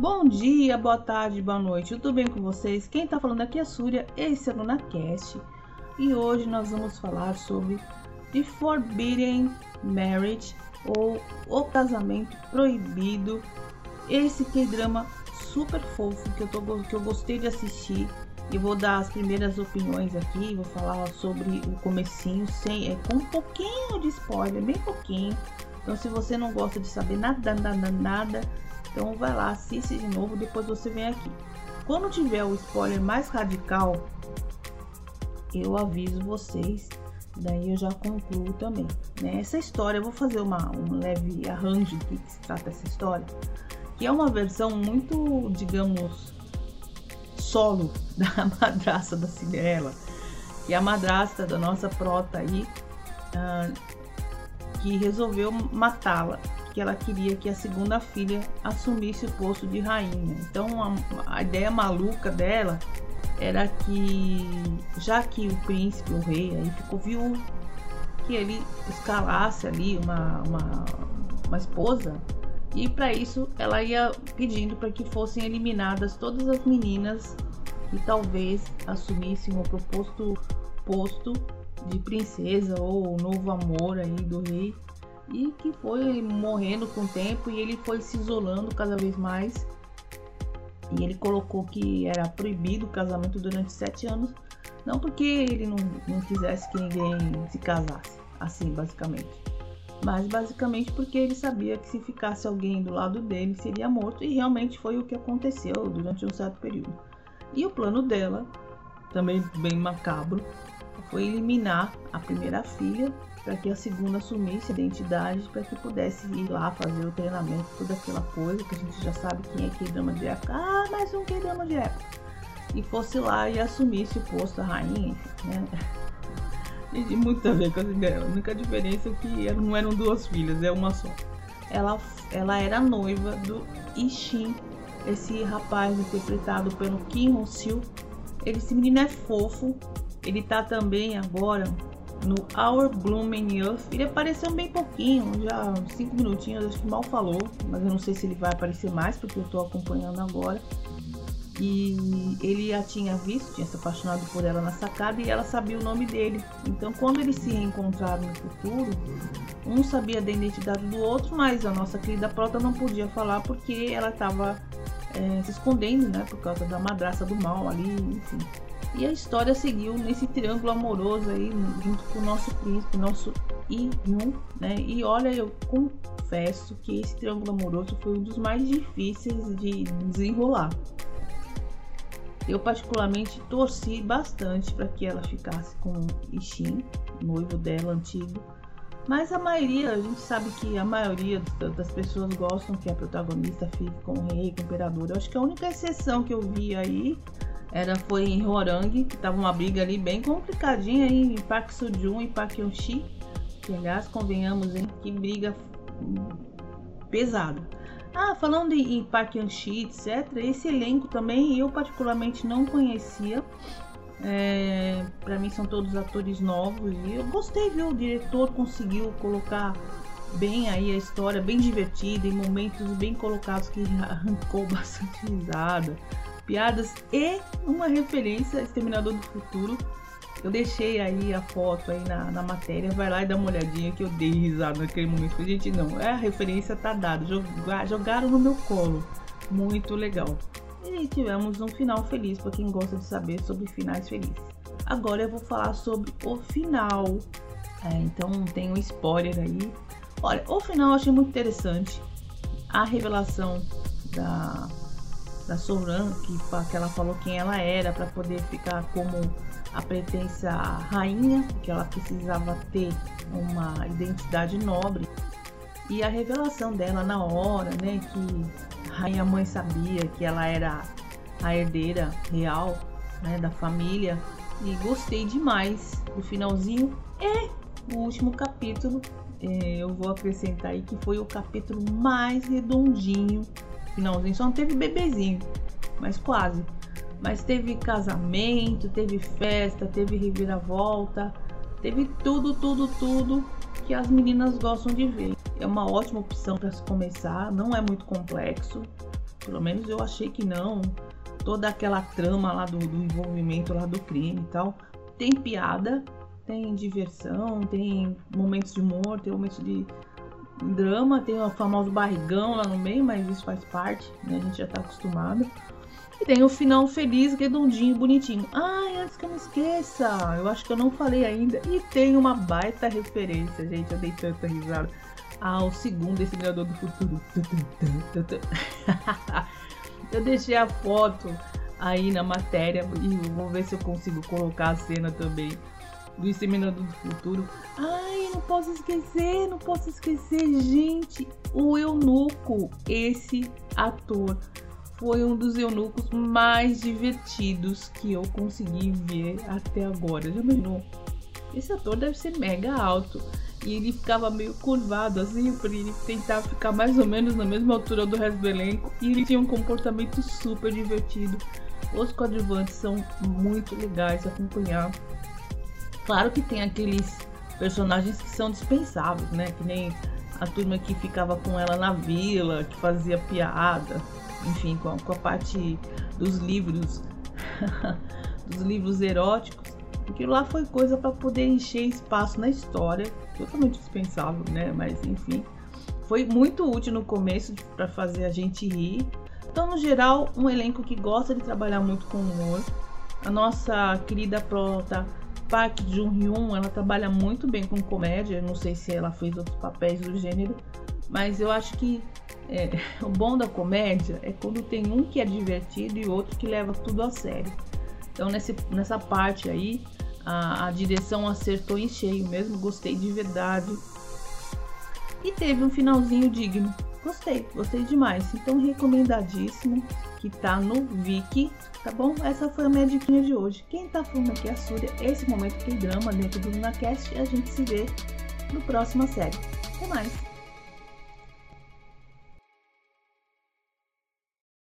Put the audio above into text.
Bom dia, boa tarde, boa noite, tudo bem com vocês? Quem tá falando aqui é a Súria, esse é o LunaCast e hoje nós vamos falar sobre The Forbidden Marriage ou O Casamento Proibido. Esse K-drama super fofo que eu, tô, que eu gostei de assistir e vou dar as primeiras opiniões aqui, vou falar sobre o comecinho sem, é, com um pouquinho de spoiler, bem pouquinho. Então se você não gosta de saber nada, nada, nada então vai lá, assiste de novo, depois você vem aqui. Quando tiver o spoiler mais radical, eu aviso vocês. Daí eu já concluo também. Né? Essa história, eu vou fazer uma, um leve arranjo do que se trata essa história. Que é uma versão muito, digamos, solo da madrasta da Cinderela. É a madrasta da nossa prota aí, ah, que resolveu matá-la que ela queria que a segunda filha assumisse o posto de rainha. Então a, a ideia maluca dela era que, já que o príncipe, o rei, aí ficou viúvo, que ele escalasse ali uma, uma, uma esposa e para isso ela ia pedindo para que fossem eliminadas todas as meninas que talvez assumissem o proposto posto de princesa ou novo amor aí do rei e que foi morrendo com o tempo e ele foi se isolando cada vez mais. E ele colocou que era proibido o casamento durante sete anos, não porque ele não, não quisesse que ninguém se casasse, assim basicamente, mas basicamente porque ele sabia que se ficasse alguém do lado dele seria morto e realmente foi o que aconteceu durante um certo período. E o plano dela, também bem macabro, foi eliminar a primeira filha para que a segunda assumisse a identidade para que pudesse ir lá fazer o treinamento, toda aquela coisa que a gente já sabe quem é que drama de época. Ah, mais um que drama de época. E fosse lá e assumisse o posto da rainha, né? E muito a ver com a única diferença é que não eram duas filhas, é uma só. Ela, ela era noiva do Ishin, esse rapaz interpretado pelo Kim Hong-sil. Esse menino é fofo. Ele tá também agora no Our Blooming Youth. Ele apareceu bem pouquinho, já 5 minutinhos, acho que mal falou, mas eu não sei se ele vai aparecer mais porque eu tô acompanhando agora. E ele a tinha visto, tinha se apaixonado por ela na sacada e ela sabia o nome dele. Então, quando eles se reencontraram no futuro, um sabia da identidade do outro, mas a nossa querida prota não podia falar porque ela estava é, se escondendo, né, por causa da madraça do mal ali, enfim. E a história seguiu nesse triângulo amoroso aí, junto com o nosso príncipe, nosso Ihyun, né? E olha, eu confesso que esse triângulo amoroso foi um dos mais difíceis de desenrolar. Eu particularmente torci bastante para que ela ficasse com Ishin, noivo dela antigo. Mas a maioria, a gente sabe que a maioria das pessoas gostam que a protagonista fique com o rei, com o imperador. Eu acho que a única exceção que eu vi aí era foi em Horang, que tava uma briga ali bem complicadinha em Park Seo-joon e Park Yeon-shi. Que aliás, convenhamos, hein, que briga pesada. Ah, falando em Park Yeon-shi, etc, esse elenco também eu particularmente não conhecia. É, para mim são todos atores novos e eu gostei, viu? O diretor conseguiu colocar bem aí a história, bem divertida, em momentos bem colocados que arrancou bastante risada piadas e uma referência a Exterminador do Futuro. Eu deixei aí a foto aí na, na matéria, vai lá e dá uma olhadinha que eu dei risada naquele momento. Gente, não, é a referência tá dada, jogaram no meu colo. Muito legal. E tivemos um final feliz para quem gosta de saber sobre finais felizes. Agora eu vou falar sobre o final. É, então tem um spoiler aí. Olha, o final eu achei muito interessante. A revelação da da Soran, que, que ela falou quem ela era para poder ficar como a pretensa rainha, que ela precisava ter uma identidade nobre. E a revelação dela na hora, né, que a rainha mãe sabia que ela era a herdeira real, né, da família. E gostei demais do finalzinho e o último capítulo. Eh, eu vou acrescentar aí que foi o capítulo mais redondinho finalzinho. Só não teve bebezinho, mas quase. Mas teve casamento, teve festa, teve reviravolta. Teve tudo, tudo, tudo que as meninas gostam de ver. É uma ótima opção para se começar, não é muito complexo. Pelo menos eu achei que não. Toda aquela trama lá do, do envolvimento lá do crime e tal. Tem piada, tem diversão, tem momentos de humor, tem momentos de drama, tem o famoso barrigão lá no meio, mas isso faz parte, né? A gente já tá acostumado. E tem o final feliz, redondinho, bonitinho. Ai, antes que eu me esqueça, eu acho que eu não falei ainda. E tem uma baita referência, gente. Eu dei tanta risada. Ao segundo esse do futuro. eu deixei a foto aí na matéria e vou ver se eu consigo colocar a cena também do Exterminador do Futuro. Ai, não posso esquecer, não posso esquecer, gente. O Eunuco, esse ator foi um dos eunucos mais divertidos que eu consegui ver até agora. Já imaginou? Esse ator deve ser mega alto. E ele ficava meio curvado assim, para ele tentar ficar mais ou menos na mesma altura do resto do elenco. E ele tinha um comportamento super divertido. Os coadjuvantes são muito legais de acompanhar. Claro que tem aqueles personagens que são dispensáveis, né? Que nem a turma que ficava com ela na vila, que fazia piada enfim, com a, com a parte dos livros, dos livros eróticos. Aquilo lá foi coisa para poder encher espaço na história, totalmente dispensável, né? Mas enfim, foi muito útil no começo para fazer a gente rir. Então, no geral, um elenco que gosta de trabalhar muito com humor. A nossa querida prota Park Jun-hyun, ela trabalha muito bem com comédia. não sei se ela fez outros papéis do gênero, mas eu acho que é, o bom da comédia é quando tem um que é divertido e outro que leva tudo a sério. Então nesse, nessa parte aí a, a direção acertou em cheio mesmo, gostei de verdade. E teve um finalzinho digno. Gostei, gostei demais. Então recomendadíssimo que tá no Viki, tá bom? Essa foi a minha diquinha de hoje. Quem tá falando aqui é a Súria. Esse momento que drama dentro do LunaCast e a gente se vê no próxima série. Até mais!